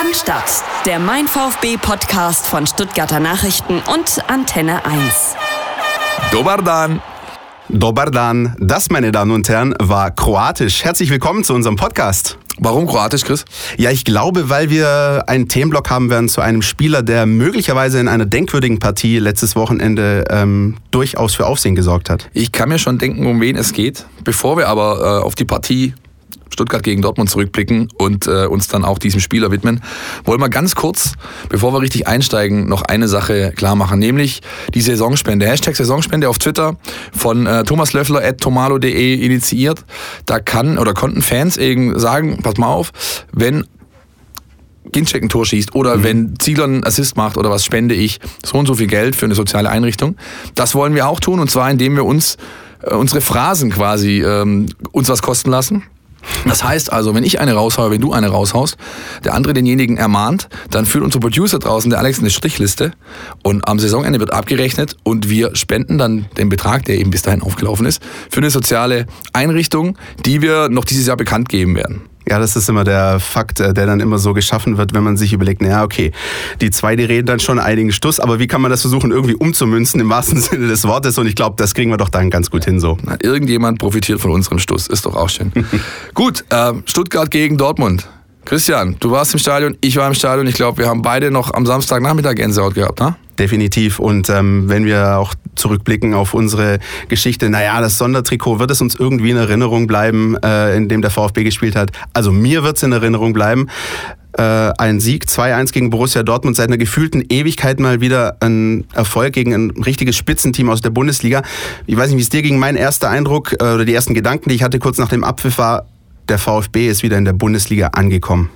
Cannstatt, der Mein VfB Podcast von Stuttgarter Nachrichten und Antenne 1. Dobardan. Dobardan, das, meine Damen und Herren, war kroatisch. Herzlich willkommen zu unserem Podcast. Warum kroatisch, Chris? Ja, ich glaube, weil wir einen Themenblock haben werden zu einem Spieler, der möglicherweise in einer denkwürdigen Partie letztes Wochenende ähm, durchaus für Aufsehen gesorgt hat. Ich kann mir schon denken, um wen es geht. Bevor wir aber äh, auf die Partie Stuttgart gegen Dortmund zurückblicken und äh, uns dann auch diesem Spieler widmen, wollen wir ganz kurz, bevor wir richtig einsteigen, noch eine Sache klar machen, nämlich die Saisonspende. Hashtag Saisonspende auf Twitter von äh, Thomas Löffler at tomalo.de initiiert. Da kann oder konnten Fans eben sagen, pass mal auf, wenn Ginczek ein Tor schießt oder mhm. wenn Zieler einen Assist macht oder was, spende ich so und so viel Geld für eine soziale Einrichtung. Das wollen wir auch tun und zwar indem wir uns äh, unsere Phrasen quasi ähm, uns was kosten lassen. Das heißt also, wenn ich eine raushaue, wenn du eine raushaust, der andere denjenigen ermahnt, dann führt unser Producer draußen, der Alex, eine Strichliste und am Saisonende wird abgerechnet und wir spenden dann den Betrag, der eben bis dahin aufgelaufen ist, für eine soziale Einrichtung, die wir noch dieses Jahr bekannt geben werden. Ja, das ist immer der Fakt, äh, der dann immer so geschaffen wird, wenn man sich überlegt, naja, okay, die zwei, die reden dann schon einigen Stuss, aber wie kann man das versuchen, irgendwie umzumünzen im wahrsten Sinne des Wortes? Und ich glaube, das kriegen wir doch dann ganz gut hin so. Irgendjemand profitiert von unserem Stuss, ist doch auch schön. gut, äh, Stuttgart gegen Dortmund. Christian, du warst im Stadion, ich war im Stadion. Ich glaube, wir haben beide noch am Samstagnachmittag Gänsehaut gehabt, ne? Definitiv. Und ähm, wenn wir auch zurückblicken auf unsere Geschichte, naja, das Sondertrikot wird es uns irgendwie in Erinnerung bleiben, äh, in dem der VfB gespielt hat. Also mir wird es in Erinnerung bleiben. Äh, ein Sieg 2-1 gegen Borussia Dortmund seit einer gefühlten Ewigkeit mal wieder ein Erfolg gegen ein richtiges Spitzenteam aus der Bundesliga. Ich weiß nicht, wie es dir ging. Mein erster Eindruck äh, oder die ersten Gedanken, die ich hatte kurz nach dem Abpfiff war, der VfB ist wieder in der Bundesliga angekommen.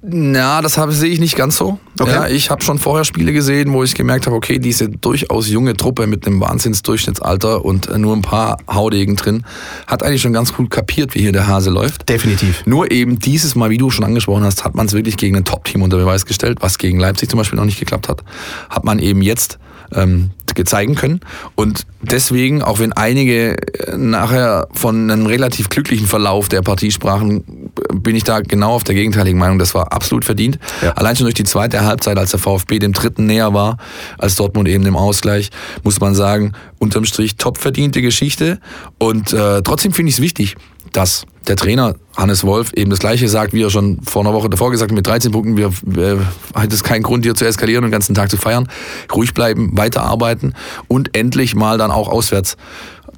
Na, das sehe ich nicht ganz so. Okay. Ja, ich habe schon vorher Spiele gesehen, wo ich gemerkt habe, okay, diese durchaus junge Truppe mit einem Wahnsinnsdurchschnittsalter und nur ein paar Haudegen drin, hat eigentlich schon ganz gut kapiert, wie hier der Hase läuft. Definitiv. Nur eben dieses Mal, wie du schon angesprochen hast, hat man es wirklich gegen ein Top-Team unter Beweis gestellt, was gegen Leipzig zum Beispiel noch nicht geklappt hat. Hat man eben jetzt ähm, zeigen können. Und deswegen, auch wenn einige äh, nachher von einem relativ glücklichen Verlauf der Partie sprachen, bin ich da genau auf der gegenteiligen Meinung. Das war absolut verdient. Ja. Allein schon durch die zweite Halbzeit, als der VfB dem dritten näher war, als Dortmund eben im Ausgleich, muss man sagen, unterm Strich top verdiente Geschichte. Und äh, trotzdem finde ich es wichtig, dass der Trainer Hannes Wolf eben das Gleiche sagt, wie er schon vor einer Woche davor gesagt hat, mit 13 Punkten, wir, wir hat es keinen Grund hier zu eskalieren und den ganzen Tag zu feiern. Ruhig bleiben, weiterarbeiten und endlich mal dann auch auswärts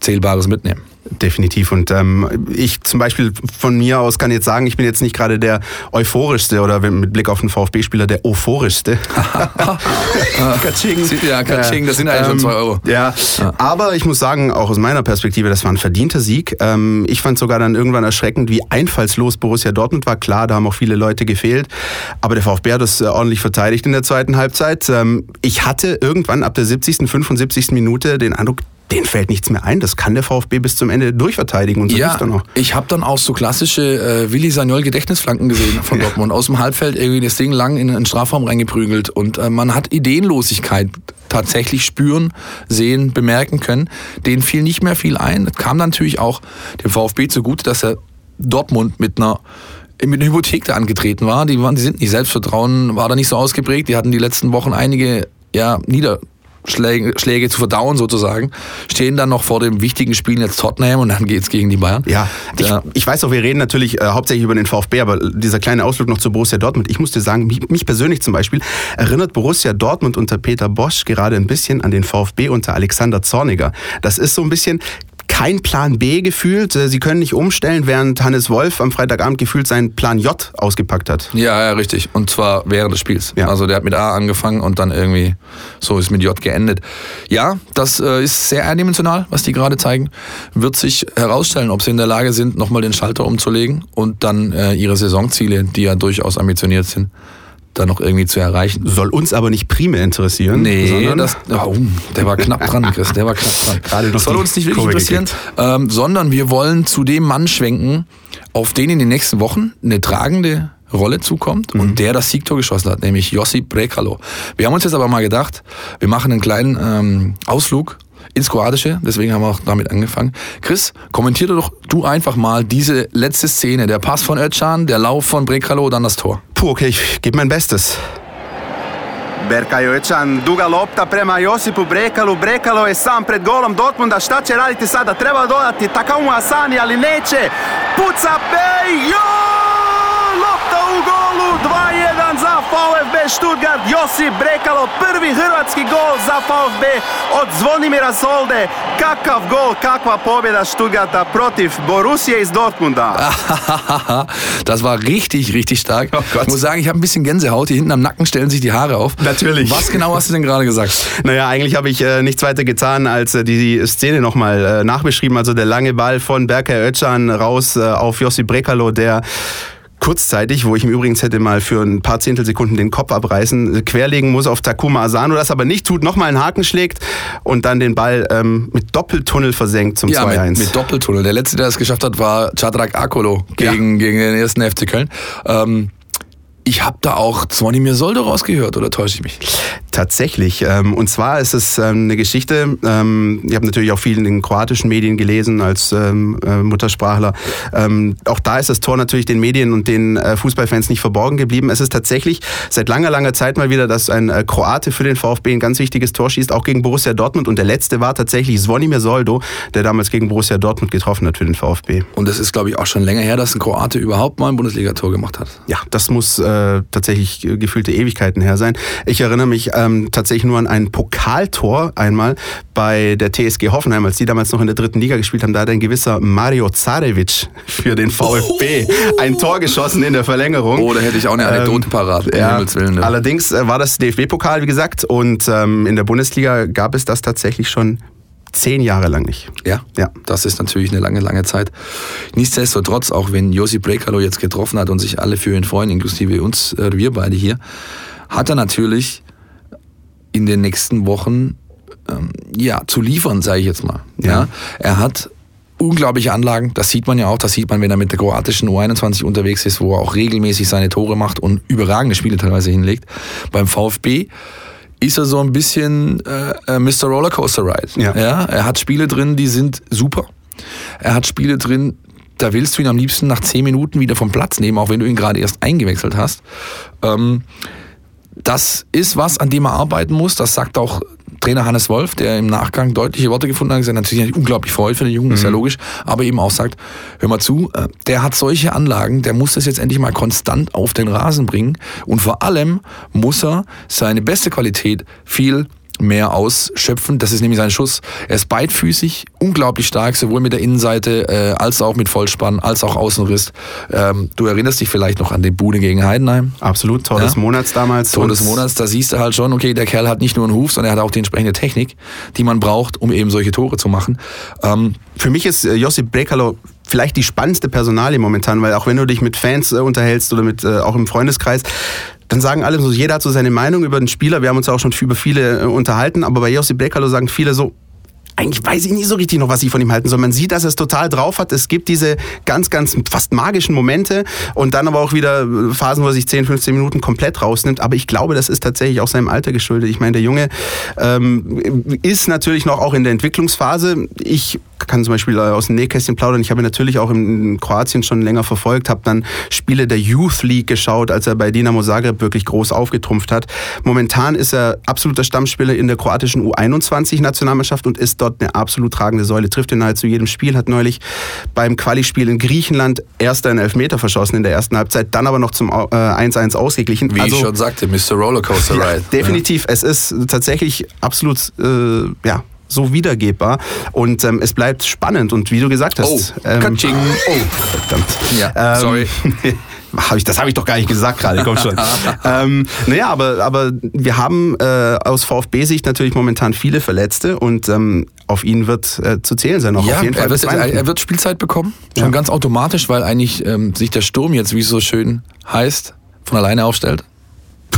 Zählbares mitnehmen. Definitiv. Und ähm, ich zum Beispiel von mir aus kann jetzt sagen, ich bin jetzt nicht gerade der euphorischste oder mit Blick auf den VfB-Spieler der euphorischste. Katsching. Ja, Katsching, das sind eigentlich ähm, schon zwei Euro. Ja, aber ich muss sagen, auch aus meiner Perspektive, das war ein verdienter Sieg. Ähm, ich fand sogar dann irgendwann erschreckend, wie einfallslos Borussia Dortmund war. Klar, da haben auch viele Leute gefehlt, aber der VfB hat das äh, ordentlich verteidigt in der zweiten Halbzeit. Ähm, ich hatte irgendwann ab der 70., 75. Minute den Eindruck, denen fällt nichts mehr ein. Das kann der VfB bis zum Ende durchverteidigen und so ja, dann auch. Ich habe dann auch so klassische äh, Willi Sagnol Gedächtnisflanken gesehen von ja. Dortmund. Aus dem Halbfeld irgendwie das Ding lang in den Strafraum reingeprügelt. Und äh, man hat Ideenlosigkeit tatsächlich spüren, sehen, bemerken können. Denen fiel nicht mehr viel ein. Das kam natürlich auch dem VfB zugute, dass er Dortmund mit einer mit einer Hypothek da angetreten war. Die, waren, die sind nicht Selbstvertrauen, war da nicht so ausgeprägt. Die hatten die letzten Wochen einige ja, Nieder Schläge, Schläge zu verdauen sozusagen, stehen dann noch vor dem wichtigen Spiel jetzt Tottenham und dann geht es gegen die Bayern. Ja, ich, ich, weiß auch, wir reden natürlich äh, hauptsächlich über den VfB, aber dieser kleine Ausflug noch zu Borussia Dortmund. Ich muss dir sagen, mich, mich, persönlich zum Beispiel erinnert Borussia Dortmund unter Peter Bosch gerade ein bisschen an den VfB unter Alexander Zorniger. Das ist so ein bisschen kein Plan B gefühlt. Äh, sie können nicht umstellen, während Hannes Wolf am Freitagabend gefühlt seinen Plan J ausgepackt hat. Ja, ja, richtig. Und zwar während des Spiels. Ja. Also der hat mit A angefangen und dann irgendwie so ist mit J geendet. Ja, das äh, ist sehr eindimensional, was die gerade zeigen. Wird sich herausstellen, ob sie in der Lage sind, nochmal den Schalter umzulegen und dann äh, ihre Saisonziele, die ja durchaus ambitioniert sind, da noch irgendwie zu erreichen. Soll uns aber nicht primär interessieren. Nee, das, oh, der war knapp dran, Chris, der war knapp dran. Gerade das soll uns nicht wirklich interessieren, ähm, sondern wir wollen zu dem Mann schwenken, auf den in den nächsten Wochen eine tragende Rolle zukommt mhm. und der das Siegtor geschossen hat, nämlich Josip Brekalo. Wir haben uns jetzt aber mal gedacht, wir machen einen kleinen ähm, Ausflug ins Kroatische, deswegen haben wir auch damit angefangen. Chris, kommentiere doch du einfach mal diese letzte Szene, der Pass von Özcan, der Lauf von Brekalo, dann das Tor. Puh, okay, ich gebe mein Bestes. Berkajo Ečan, duga lopta prema Josipu Brekalu. Brekalo je sam pred golom Dortmunda. Šta će raditi sada? Treba dodati Takamu Asani, ali neće. Puca Bej, 2-1 za VfB Stuttgart. Josip Brekalo, prvi hrvatski gol za VfB od Zvonimira Solde. Kakav gol, kakva pobjeda Stuttgarta protiv Borussije iz Dortmunda. das war richtig, richtig stark. Oh ich muss sagen, ich habe ein bisschen Gänsehaut. Hier hinten am Nacken stellen sich die Haare auf. Natürlich. Was genau hast du denn gerade gesagt? Naja, eigentlich habe ich äh, nichts weiter getan, als äh, die Szene nochmal äh, nachbeschrieben. Also der lange Ball von Berker Özcan raus äh, auf Josip Brekalo, der kurzzeitig, wo ich ihm übrigens hätte mal für ein paar Zehntelsekunden den Kopf abreißen, querlegen muss auf Takuma Asano, das aber nicht tut, nochmal einen Haken schlägt und dann den Ball ähm, mit Doppeltunnel versenkt zum ja, 2-1. Mit, mit, Doppeltunnel. Der letzte, der das geschafft hat, war Chadrak Akolo gegen, ja. gegen den ersten FC Köln. Ähm, ich habe da auch Zvonimir Soldo rausgehört, oder täusche ich mich? Tatsächlich. Ähm, und zwar ist es ähm, eine Geschichte, ähm, ich habe natürlich auch viel in den kroatischen Medien gelesen als äh, Muttersprachler. Auch da ist das Tor natürlich den Medien und den äh, Fußballfans nicht verborgen geblieben. Es ist tatsächlich seit langer, langer Zeit mal wieder, dass ein äh, Kroate für den VfB ein ganz wichtiges Tor schießt, auch gegen Borussia Dortmund. Und der letzte war tatsächlich Zvonimir Soldo, der damals gegen Borussia Dortmund getroffen hat für den VfB. Und es ist, glaube ich, auch schon länger her, dass ein Kroate überhaupt mal ein Bundesligator gemacht hat. Ja, das muss äh, tatsächlich gefühlte Ewigkeiten her sein. Ich erinnere mich ähm, tatsächlich nur an ein Pokaltor einmal bei der TSG Hoffenheim, als die damals noch in der dritten Liga gespielt haben. Da hat ein gewisser Mario Zarevic für den VfB oh. ein Tor geschossen in der Verlängerung. Oh, da hätte ich auch eine Anekdote ähm, parat. Ja, Willen, ja. Allerdings äh, war das DFB-Pokal, wie gesagt, und ähm, in der Bundesliga gab es das tatsächlich schon zehn Jahre lang nicht. Ja, ja, das ist natürlich eine lange, lange Zeit. Nichtsdestotrotz, auch wenn Josi Brekalo jetzt getroffen hat und sich alle für ihn freuen, inklusive uns, äh, wir beide hier, hat er natürlich in den nächsten Wochen ähm, ja zu liefern, sage ich jetzt mal. Ja. ja. er hat unglaubliche Anlagen, das sieht man ja auch, das sieht man, wenn er mit der kroatischen U21 unterwegs ist, wo er auch regelmäßig seine Tore macht und überragende Spiele teilweise hinlegt. Beim VfB ist er so ein bisschen äh, äh Mr. Rollercoaster Ride. Ja. ja. Er hat Spiele drin, die sind super. Er hat Spiele drin, da willst du ihn am liebsten nach zehn Minuten wieder vom Platz nehmen, auch wenn du ihn gerade erst eingewechselt hast. Ähm, das ist was, an dem er arbeiten muss. Das sagt auch Trainer Hannes Wolf, der im Nachgang deutliche Worte gefunden hat, gesagt, natürlich unglaublich freut für den Jungen, mhm. ist ja mhm. logisch, aber eben auch sagt, hör mal zu, äh, der hat solche Anlagen, der muss das jetzt endlich mal konstant auf den Rasen bringen und vor allem muss er seine beste Qualität viel mehr ausschöpfen. Das ist nämlich sein Schuss. Er ist beidfüßig, unglaublich stark, sowohl mit der Innenseite äh, als auch mit Vollspann, als auch Außenriss. Ähm, du erinnerst dich vielleicht noch an den Bude gegen Heidenheim? Absolut, Tor ja? des Monats damals. Tor des Monats, da siehst du halt schon, okay, der Kerl hat nicht nur einen Huf, sondern er hat auch die entsprechende Technik, die man braucht, um eben solche Tore zu machen. Ähm, Für mich ist äh, Josip Brekalo vielleicht die spannendste Personalie momentan, weil auch wenn du dich mit Fans äh, unterhältst oder mit äh, auch im Freundeskreis, dann sagen alle so, jeder hat so seine Meinung über den Spieler. Wir haben uns auch schon über viele äh, unterhalten, aber bei Josip Brekalo sagen viele so, eigentlich weiß ich nicht so richtig noch, was ich von ihm halten soll. Man sieht, dass er es total drauf hat. Es gibt diese ganz, ganz fast magischen Momente und dann aber auch wieder Phasen, wo er sich 10, 15 Minuten komplett rausnimmt. Aber ich glaube, das ist tatsächlich auch seinem Alter geschuldet. Ich meine, der Junge ähm, ist natürlich noch auch in der Entwicklungsphase. Ich kann zum Beispiel aus dem Nähkästchen plaudern. Ich habe natürlich auch in Kroatien schon länger verfolgt, habe dann Spiele der Youth League geschaut, als er bei Dinamo Zagreb wirklich groß aufgetrumpft hat. Momentan ist er absoluter Stammspieler in der kroatischen U21-Nationalmannschaft und ist dort eine absolut tragende Säule. Trifft in nahezu jedem Spiel, hat neulich beim Quali-Spiel in Griechenland erst einen Elfmeter verschossen in der ersten Halbzeit, dann aber noch zum 1-1 äh, ausgeglichen. Wie also, ich schon sagte, Mr. Rollercoaster Ride. Ja, definitiv. Ja. Es ist tatsächlich absolut äh, ja, so wiedergebbar. Und ähm, es bleibt spannend. Und wie du gesagt hast. Oh, ähm, oh verdammt. Ja, ähm, sorry. Hab ich, das habe ich doch gar nicht gesagt gerade, komm schon. ähm, naja, aber, aber wir haben äh, aus VfB-Sicht natürlich momentan viele Verletzte und ähm, auf ihn wird äh, zu zählen sein. Auch ja, auf jeden Fall er, wird, er, wird Spielzeit bekommen, schon ja. ganz automatisch, weil eigentlich ähm, sich der Sturm jetzt, wie es so schön heißt, von alleine aufstellt.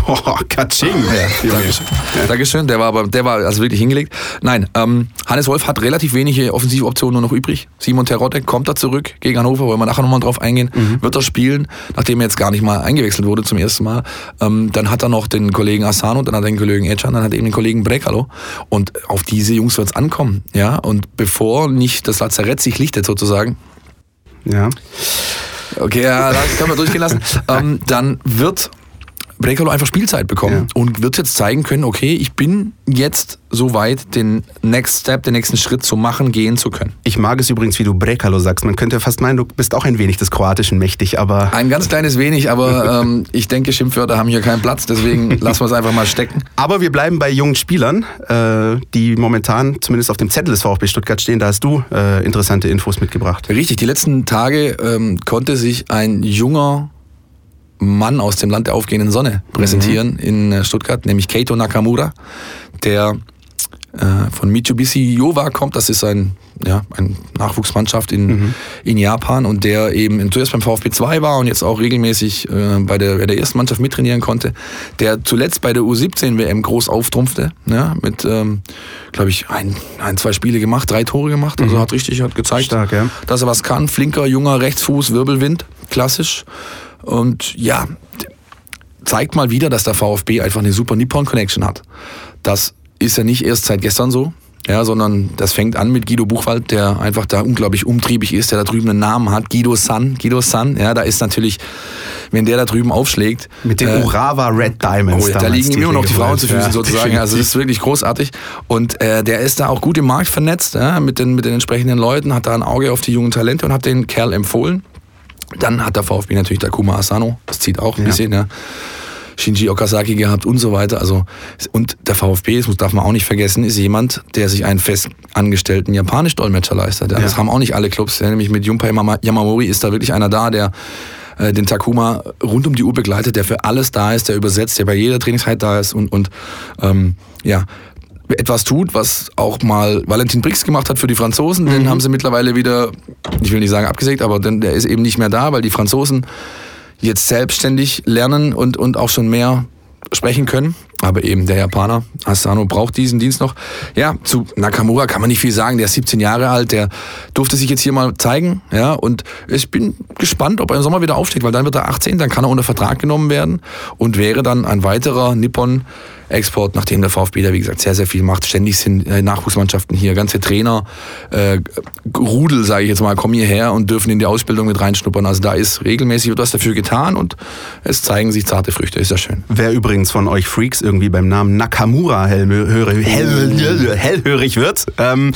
Oh, Katsching. Ja, Dankeschön. Dankeschön. Der war aber, der war also wirklich hingelegt. Nein, ähm, Hannes Wolf hat relativ wenige Offensivoptionen nur noch übrig. Simon Terodde kommt da zurück gegen Hannover, wollen wir nachher nochmal drauf eingehen. Wird er spielen, nachdem er jetzt gar nicht mal eingewechselt wurde zum ersten Mal. Ähm, dann hat er noch den Kollegen Asano, dann hat er den Kollegen Echan, dann hat er eben den Kollegen Brekalo. Und auf diese Jungs wird's ankommen. Ja, und bevor nicht das Lazarett sich lichtet sozusagen, Ja. Okay, ja, das können wir durchgehen lassen. ähm, dann wird Brekalo einfach Spielzeit bekommen und wird jetzt zeigen können, okay, ich bin jetzt so weit, den Next Step, den nächsten Schritt zu machen, gehen zu können. Ich mag es übrigens, wie du Brekalo sagst. Man könnte fast meinen, du bist auch ein wenig des Kroatischen mächtig, aber. Ein ganz kleines wenig, aber ähm, ich denke, Schimpfwörter haben hier keinen Platz, deswegen lassen wir es einfach mal stecken. Aber wir bleiben bei jungen Spielern, äh, die momentan zumindest auf dem Zettel des VfB Stuttgart stehen. Da hast du äh, interessante Infos mitgebracht. Richtig, die letzten Tage ähm, konnte sich ein junger Mann aus dem Land der aufgehenden Sonne präsentieren in äh, Stuttgart, nämlich Keito Nakamura, der äh, von Mitsubishi Yowa kommt. Das ist ein, ja, ein Nachwuchsmannschaft in, in Japan und der eben zuerst beim VfB 2 war und jetzt auch regelmäßig äh, bei, der, bei der ersten Mannschaft mittrainieren konnte. Der zuletzt bei der U17 WM groß auftrumpfte, ja, mit, ähm, glaube ich, ein, ein, zwei Spiele gemacht, drei Tore gemacht. Also hat richtig, hat gezeigt, Stark, ja. dass er was kann. Flinker, junger Rechtsfuß, Wirbelwind, klassisch. Und ja, zeigt mal wieder, dass der VfB einfach eine super Nippon-Connection hat. Das ist ja nicht erst seit gestern so, ja, sondern das fängt an mit Guido Buchwald, der einfach da unglaublich umtriebig ist, der da drüben einen Namen hat, Guido San, Guido San, ja, da ist natürlich, wenn der da drüben aufschlägt. Mit den äh, Urawa Red Diamonds. Oh, ja, da liegen immer noch die Frauen zu Füßen Ja, sozusagen. Also das ist wirklich großartig. Und äh, der ist da auch gut im Markt vernetzt ja, mit, den, mit den entsprechenden Leuten, hat da ein Auge auf die jungen Talente und hat den Kerl empfohlen. Dann hat der VfB natürlich Takuma Asano, das zieht auch ein Ja. bisschen, ja. Shinji Okazaki gehabt und so weiter. Also, und der VfB, das darf man auch nicht vergessen, ist jemand, der sich einen fest angestellten Japanisch-Dolmetscher leistet. Ja. Das haben auch nicht alle Clubs. Nämlich mit Junpei Yamamori ist da wirklich einer da, der äh, den Takuma rund um die Uhr begleitet, der für alles da ist, der übersetzt, der bei jeder Trainingszeit da ist und, und ähm, ja, etwas tut, was auch mal Valentin Brix gemacht hat für die Franzosen. Den haben sie mittlerweile wieder, ich will nicht sagen abgesägt, aber denn der ist eben nicht mehr da, weil die Franzosen jetzt selbstständig lernen und, und auch schon mehr sprechen können. Aber eben der Japaner, Asano, braucht diesen Dienst noch. Ja, zu Nakamura kann man nicht viel sagen. Der ist 17 Jahre alt, der durfte sich jetzt hier mal zeigen. Ja, und ich bin gespannt, ob er im Sommer wieder aufsteigt, weil dann wird er 18, dann kann er unter Vertrag genommen werden und wäre dann ein weiterer Nippon Export, nachdem der VfB da, wie gesagt, sehr, sehr viel macht. Ständig sind äh, Nachwuchsmannschaften hier, ganze Trainer, äh, Rudel, sage ich jetzt mal, kommen hierher und dürfen in die Ausbildung mit reinschnuppern. Also da ist regelmäßig was dafür getan und es zeigen sich zarte Früchte. Ist ja schön. Wer übrigens von euch Freaks irgendwie beim Namen Nakamura hellhörig, hell, hellhörig wird. Ähm,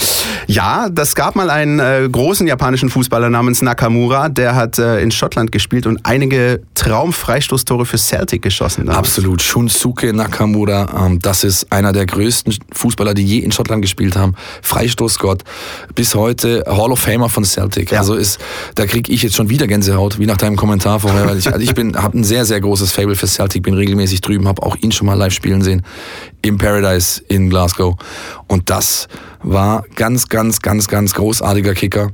ja, das gab mal einen äh, großen japanischen Fußballer namens Nakamura, der hat äh, in Schottland gespielt und einige Traumfreistoßtore für Celtic geschossen. damals. Absolut. Shunsuke Nakamura, ähm, das ist einer der größten Fußballer, die je in Schottland gespielt haben. Freistoßgott. Bis heute Hall of Famer von Celtic. Ja. Also ist, da kriege ich jetzt schon wieder Gänsehaut, wie nach deinem Kommentar vorher. Weil ich, also ich bin, habe ein sehr, sehr großes Fable für Celtic, bin regelmäßig drüben, habe auch ihn schon mal live spielen sehen im Paradise in Glasgow. Und das war ganz, ganz, ganz, ganz großartiger Kicker,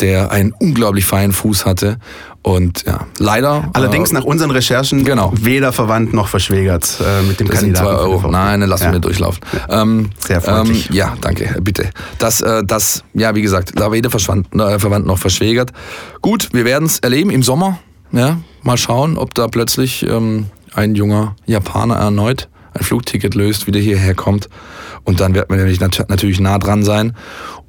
der einen unglaublich feinen Fuß hatte. Und ja, leider. Allerdings äh, nach unseren Recherchen Genau. weder verwandt noch verschwägert äh, mit dem Das sind Kandidaten. zwei für den Euro. Nein, dann lassen Ja. wir durchlaufen. Ähm, Sehr freundlich. Ähm, ja, danke, bitte. Das, äh, das, ja, wie gesagt, da weder äh, verwandt noch verschwägert. Gut, wir werden es erleben im Sommer. Ja, mal schauen, ob da plötzlich ähm, ein junger Japaner erneut ein Flugticket löst, wieder hierher kommt. Und dann wird man nämlich nat natürlich nah dran sein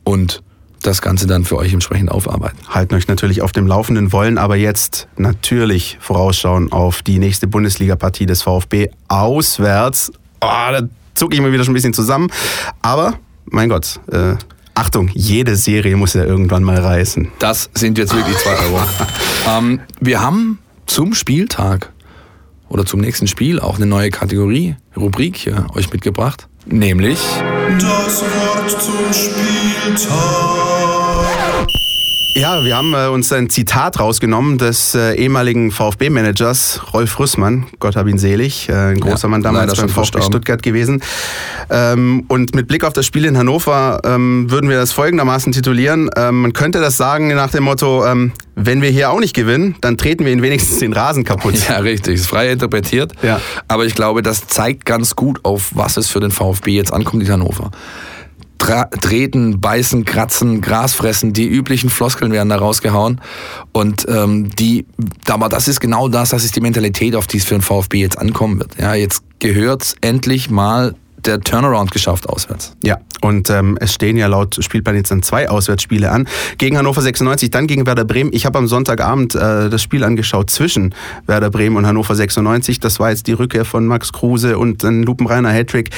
und das Ganze dann für euch entsprechend aufarbeiten. halten euch natürlich auf dem Laufenden, wollen aber jetzt natürlich vorausschauen auf die nächste Bundesliga-Partie des VfB auswärts. Oh, da zucke ich mir wieder schon ein bisschen zusammen. Aber, mein Gott, äh, Achtung, jede Serie muss ja irgendwann mal reißen. Das sind jetzt wirklich zwei Euro. ähm, wir haben zum Spieltag oder zum nächsten Spiel auch eine neue Kategorie, Rubrik hier euch mitgebracht. Nämlich Das Wort zum Spieltag. Ja, wir haben äh, uns ein Zitat rausgenommen des äh, ehemaligen VfB-Managers Rolf Rüssmann, Gott hab ihn selig, äh, ein großer Ja, Mann damals beim VfB. Stuttgart gewesen. Ähm, und mit Blick auf das Spiel in Hannover ähm, würden wir das folgendermaßen titulieren. Ähm, man könnte das sagen nach dem Motto, ähm, wenn wir hier auch nicht gewinnen, dann treten wir ihnen wenigstens den Rasen kaputt. Ja, richtig. Ist frei interpretiert. Ja. Aber ich glaube, das zeigt ganz gut, auf was es für den VfB jetzt ankommt in Hannover. Treten, beißen, kratzen, Gras fressen, die üblichen Floskeln werden da rausgehauen. Und ähm, die, aber das ist genau das, das ist die Mentalität, auf die es für den VfB jetzt ankommen wird. Ja, jetzt gehört endlich mal der Turnaround geschafft auswärts. Ja, und ähm, es stehen ja laut Spielplan jetzt dann zwei Auswärtsspiele an. Gegen Hannover 96, dann gegen Werder Bremen. Ich habe am Sonntagabend äh, das Spiel angeschaut zwischen Werder Bremen und Hannover 96. Das war jetzt die Rückkehr von Max Kruse und ein lupenreiner Hattrick.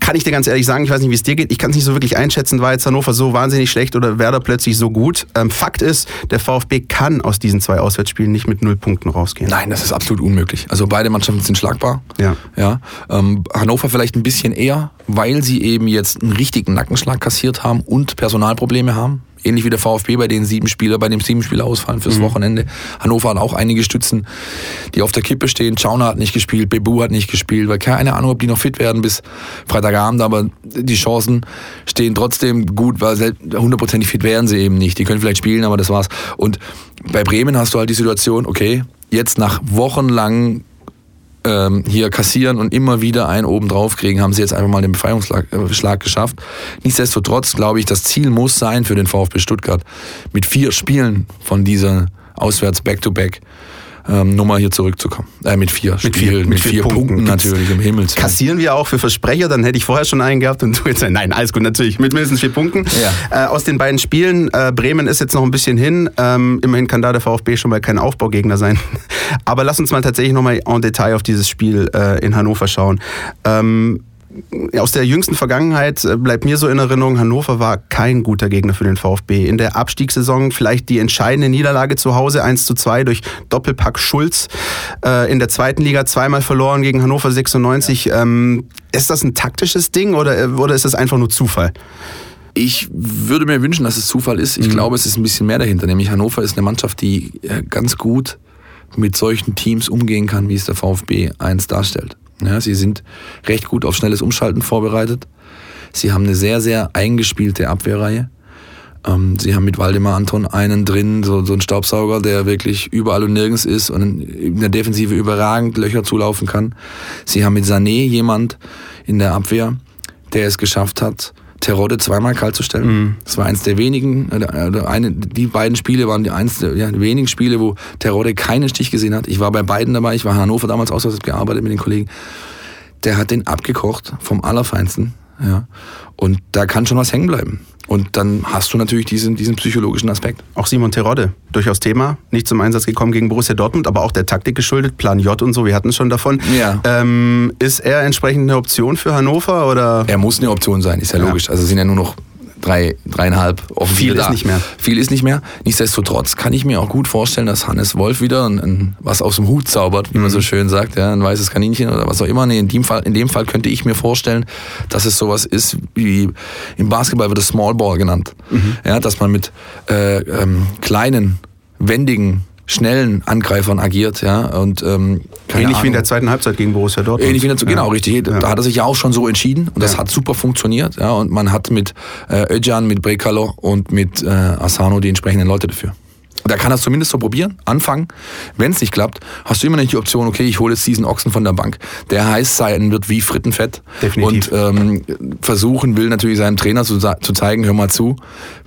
Kann ich dir ganz ehrlich sagen, ich weiß nicht, wie es dir geht. Ich kann es nicht so wirklich einschätzen, war jetzt Hannover so wahnsinnig schlecht oder Werder plötzlich so gut. Ähm, Fakt ist, der VfB kann aus diesen zwei Auswärtsspielen nicht mit null Punkten rausgehen. Nein, das ist absolut unmöglich. Also beide Mannschaften sind schlagbar. Ja. Ja. Ähm, Hannover vielleicht ein bisschen eher, weil sie eben jetzt einen richtigen Nackenschlag kassiert haben und Personalprobleme haben. Ähnlich wie der VfB bei den sieben Spieler, bei dem sieben Spieler ausfallen fürs Wochenende. Hannover hat auch einige Stützen, die auf der Kippe stehen. Chauner hat nicht gespielt, Bebu hat nicht gespielt, weil keine Ahnung, ob die noch fit werden bis Freitagabend, aber die Chancen stehen trotzdem gut, weil hundertprozentig fit werden sie eben nicht. Die können vielleicht spielen, aber das war's. Und bei Bremen hast du halt die Situation, okay, jetzt nach wochenlangen ähm, hier kassieren und immer wieder einen oben drauf kriegen, haben sie jetzt einfach mal den Befreiungsschlag äh, geschafft. Nichtsdestotrotz glaube ich, das Ziel muss sein für den VfB Stuttgart, mit vier Spielen von dieser auswärts Back-to-Back ähm, Nummer hier zurückzukommen. Äh, mit vier Mit Spielen, vier- mit vier Punkten. natürlich, im Himmel. Kassieren wir auch für Versprecher, dann hätte ich vorher schon einen gehabt und du jetzt nein, alles gut, natürlich, mit mindestens vier Punkten. Ja. Äh, aus den beiden Spielen, äh, Bremen ist jetzt noch ein bisschen hin, ähm, immerhin kann da der VfB schon mal kein Aufbaugegner sein. Aber lass uns mal tatsächlich nochmal en Detail auf dieses Spiel äh, in Hannover schauen. Ähm, aus der jüngsten Vergangenheit äh, bleibt mir so in Erinnerung, Hannover war kein guter Gegner für den VfB. In der Abstiegssaison vielleicht die entscheidende Niederlage zu Hause 1 zu 2 durch Doppelpack Schulz. Äh, in der zweiten Liga zweimal verloren gegen Hannover 96. Ähm, ist das ein taktisches Ding oder, äh, oder ist das einfach nur Zufall? Ich würde mir wünschen, dass es Zufall ist. Ich glaube, es ist ein bisschen mehr dahinter. Nämlich Hannover ist eine Mannschaft, die ganz gut mit solchen Teams umgehen kann, wie es der VfB 1 darstellt. Ja, sie sind recht gut auf schnelles Umschalten vorbereitet. Sie haben eine sehr, sehr eingespielte Abwehrreihe. Ähm, sie haben mit Waldemar Anton einen drin, so, so einen Staubsauger, der wirklich überall und nirgends ist und in der Defensive überragend Löcher zulaufen kann. Sie haben mit Sané jemand in der Abwehr, der es geschafft hat, Terodde zweimal kalt zu stellen. Das war eins der wenigen, äh, eine, die beiden Spiele waren die eins der ja, die wenigen Spiele, wo Terodde keinen Stich gesehen hat. Ich war bei beiden dabei, ich war in Hannover damals aus, habe gearbeitet mit den Kollegen. Der hat den abgekocht vom Allerfeinsten. Ja. Und da kann schon was hängen bleiben. Und dann hast du natürlich diesen, diesen psychologischen Aspekt. Auch Simon Terodde, durchaus Thema, nicht zum Einsatz gekommen gegen Borussia Dortmund, aber auch der Taktik geschuldet, Plan J und so, wir hatten es schon davon. Ja. Ähm, ist er entsprechend eine Option für Hannover oder? Er muss eine Option sein, ist ja, Ja. logisch. Also sind ja nur noch drei, dreieinhalb Offensive Viel ist da. nicht mehr. Viel ist nicht mehr. Nichtsdestotrotz kann ich mir auch gut vorstellen, dass Hannes Wolf wieder ein, ein, was aus dem Hut zaubert, wie man Mhm. so schön sagt, ja, ein weißes Kaninchen oder was auch immer. Nee, in, dem Fall, in dem Fall könnte ich mir vorstellen, dass es sowas ist wie im Basketball wird es Small Ball genannt. Mhm. Ja, dass man mit äh, ähm, kleinen, wendigen, schnellen Angreifern agiert, ja, und ähm, Ähnlich wie in Ahnung. der zweiten Halbzeit gegen Borussia Dortmund. Ähnlich wie dazu, Ja. genau, richtig. Da Ja. hat er sich ja auch schon so entschieden und das Ja. hat super funktioniert. Ja, und man hat mit äh, Özcan, mit Brekalo und mit äh, Asano die entsprechenden Leute dafür. Da kann er es zumindest so probieren, anfangen. Wenn es nicht klappt, hast du immer nicht die Option, okay, ich hole jetzt diesen Ochsen von der Bank, der heiß sein wird wie Frittenfett. Definitiv. Und ähm, versuchen will natürlich seinem Trainer zu, zu zeigen, hör mal zu,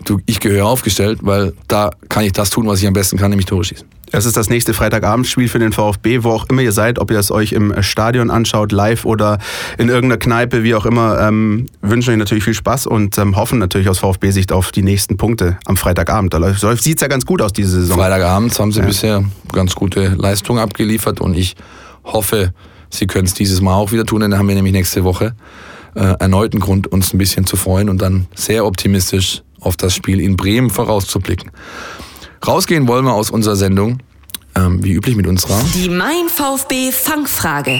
du, ich gehöre aufgestellt, weil da kann ich das tun, was ich am besten kann, nämlich Tore schießen. Es ist das nächste Freitagabendspiel für den VfB, wo auch immer ihr seid, ob ihr es euch im Stadion anschaut, live oder in irgendeiner Kneipe, wie auch immer. Ähm, wünschen euch natürlich viel Spaß und ähm, hoffen natürlich aus VfB-Sicht auf die nächsten Punkte am Freitagabend. Da läuft, sieht es ja ganz gut aus diese Saison. Freitagabends haben sie bisher ganz gute Leistung abgeliefert und ich hoffe, sie können es dieses Mal auch wieder tun, denn dann haben wir nämlich nächste Woche äh, erneut einen Grund, uns ein bisschen zu freuen und dann sehr optimistisch auf das Spiel in Bremen vorauszublicken. Rausgehen wollen wir aus unserer Sendung, ähm, wie üblich mit unserer. Die Mein VfB Fangfrage.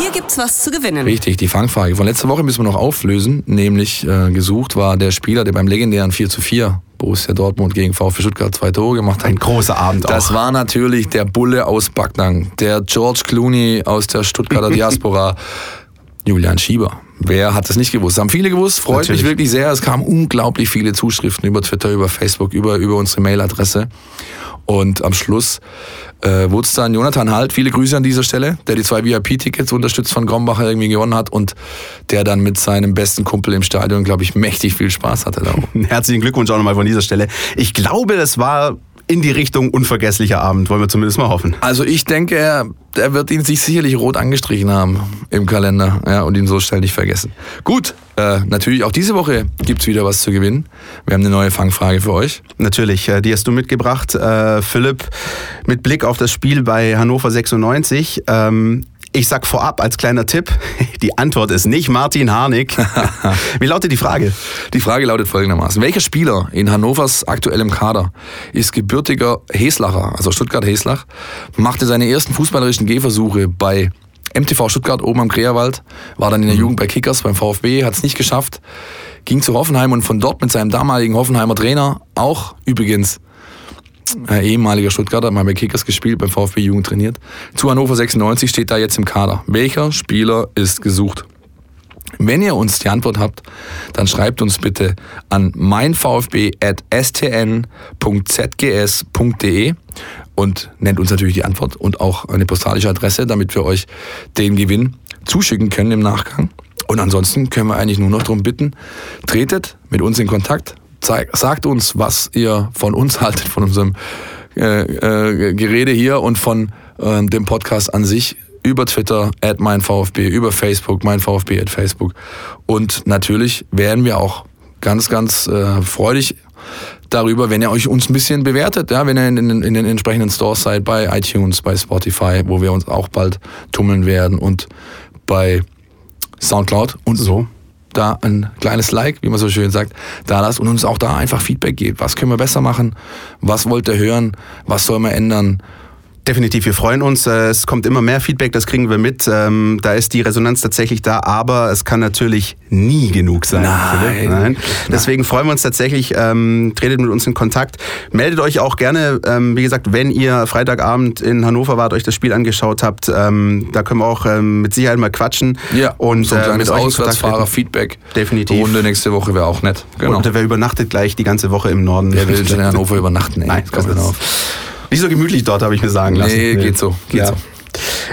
Hier gibt's was zu gewinnen. Richtig, die Fangfrage. Von letzter Woche müssen wir noch auflösen, nämlich äh, gesucht war der Spieler, der beim legendären 4 zu 4 Borussia Dortmund gegen VfB Stuttgart zwei Tore gemacht hat. Ein großer Abend Das auch. war natürlich der Bulle aus Backnang, der George Clooney aus der Stuttgarter Diaspora, Julian Schieber. Wer hat es nicht gewusst? Haben viele gewusst, freut Natürlich. mich wirklich sehr. Es kamen unglaublich viele Zuschriften über Twitter, über Facebook, über, über unsere Mailadresse. Und am Schluss äh, wurde es dann Jonathan Halt, viele Grüße an dieser Stelle, der die zwei VIP-Tickets unterstützt von Grombacher irgendwie gewonnen hat und der dann mit seinem besten Kumpel im Stadion, glaube ich, mächtig viel Spaß hatte. Da. Herzlichen Glückwunsch auch nochmal von dieser Stelle. Ich glaube, das war in die Richtung unvergesslicher Abend, wollen wir zumindest mal hoffen. Also ich denke, er, er wird ihn sich sicherlich rot angestrichen haben im Kalender ja, und ihn so schnell nicht vergessen. Gut, äh, natürlich auch diese Woche gibt's wieder was zu gewinnen. Wir haben eine neue Fangfrage für euch. Natürlich, äh, die hast du mitgebracht, äh, Philipp, mit Blick auf das Spiel bei Hannover 96. Ähm, ich sag vorab als kleiner Tipp, die Antwort ist nicht Martin Harnik. Wie lautet die Frage? Die Frage lautet folgendermaßen. Welcher Spieler in Hannovers aktuellem Kader ist gebürtiger Heslacher, also Stuttgart-Heslach, machte seine ersten fußballerischen Gehversuche bei MTV Stuttgart oben am Kreerwald, war dann in der Jugend bei Kickers beim VfB, hat es nicht geschafft, ging zu Hoffenheim und von dort mit seinem damaligen Hoffenheimer Trainer, auch übrigens äh, ehemaliger Stuttgarter, mal bei Kickers gespielt, beim VfB Jugend trainiert, zu Hannover 96 steht da jetzt im Kader. Welcher Spieler ist gesucht? Wenn ihr uns die Antwort habt, dann schreibt uns bitte an meinvfb.stn.zgs.de und nennt uns natürlich die Antwort und auch eine postalische Adresse, damit wir euch den Gewinn zuschicken können im Nachgang. Und ansonsten können wir eigentlich nur noch darum bitten, tretet mit uns in Kontakt, zeig, sagt uns, was ihr von uns haltet, von unserem äh, äh, Gerede hier und von ähm, dem Podcast an sich über Twitter at meinVfB, über Facebook, meinVfB at Facebook. Und natürlich wären wir auch ganz, ganz äh, freudig darüber, wenn ihr euch uns ein bisschen bewertet, ja, wenn ihr in, in, in den entsprechenden Stores seid, bei iTunes, bei Spotify, wo wir uns auch bald tummeln werden und bei Soundcloud und So. Da ein kleines Like, wie man so schön sagt, da lasst und uns auch da einfach Feedback gebt. Was können wir besser machen? Was wollt ihr hören? Was soll man ändern? Definitiv, wir freuen uns. Äh, Es kommt immer mehr Feedback, das kriegen wir mit. Ähm, Da ist die Resonanz tatsächlich da, aber es kann natürlich nie genug sein. Nein. Nein. Deswegen freuen wir uns tatsächlich. Ähm, tretet mit uns in Kontakt. Meldet euch auch gerne, ähm, wie gesagt, wenn ihr Freitagabend in Hannover wart, euch das Spiel angeschaut habt. Da können wir auch mit Sicherheit mal quatschen. Ja, und so ein äh, mit Auswärtsfahrer-Feedback. Definitiv. Runde nächste Woche wäre auch nett. Genau. Und wer übernachtet gleich die ganze Woche im Norden. Wer will schon in Hannover übernachten? Ey, Nein, das genau. ist nicht so gemütlich dort, habe ich mir sagen lassen. Nee, geht so, geht ja. so.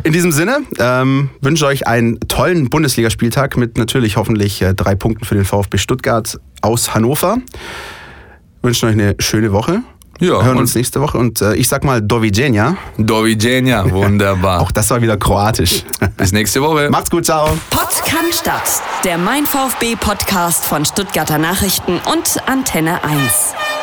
In diesem Sinne ähm, wünsche ich euch einen tollen Bundesligaspieltag mit natürlich hoffentlich äh, drei Punkten für den VfB Stuttgart aus Hannover. Wünschen euch eine schöne Woche. Ja, Hören und- uns nächste Woche und äh, ich sag mal Doviđenja. Doviđenja, wunderbar. Auch das war wieder kroatisch. Bis nächste Woche. Macht's gut, ciao. Podcast statt. Der Mein VfB Podcast von Stuttgarter Nachrichten und Antenne 1.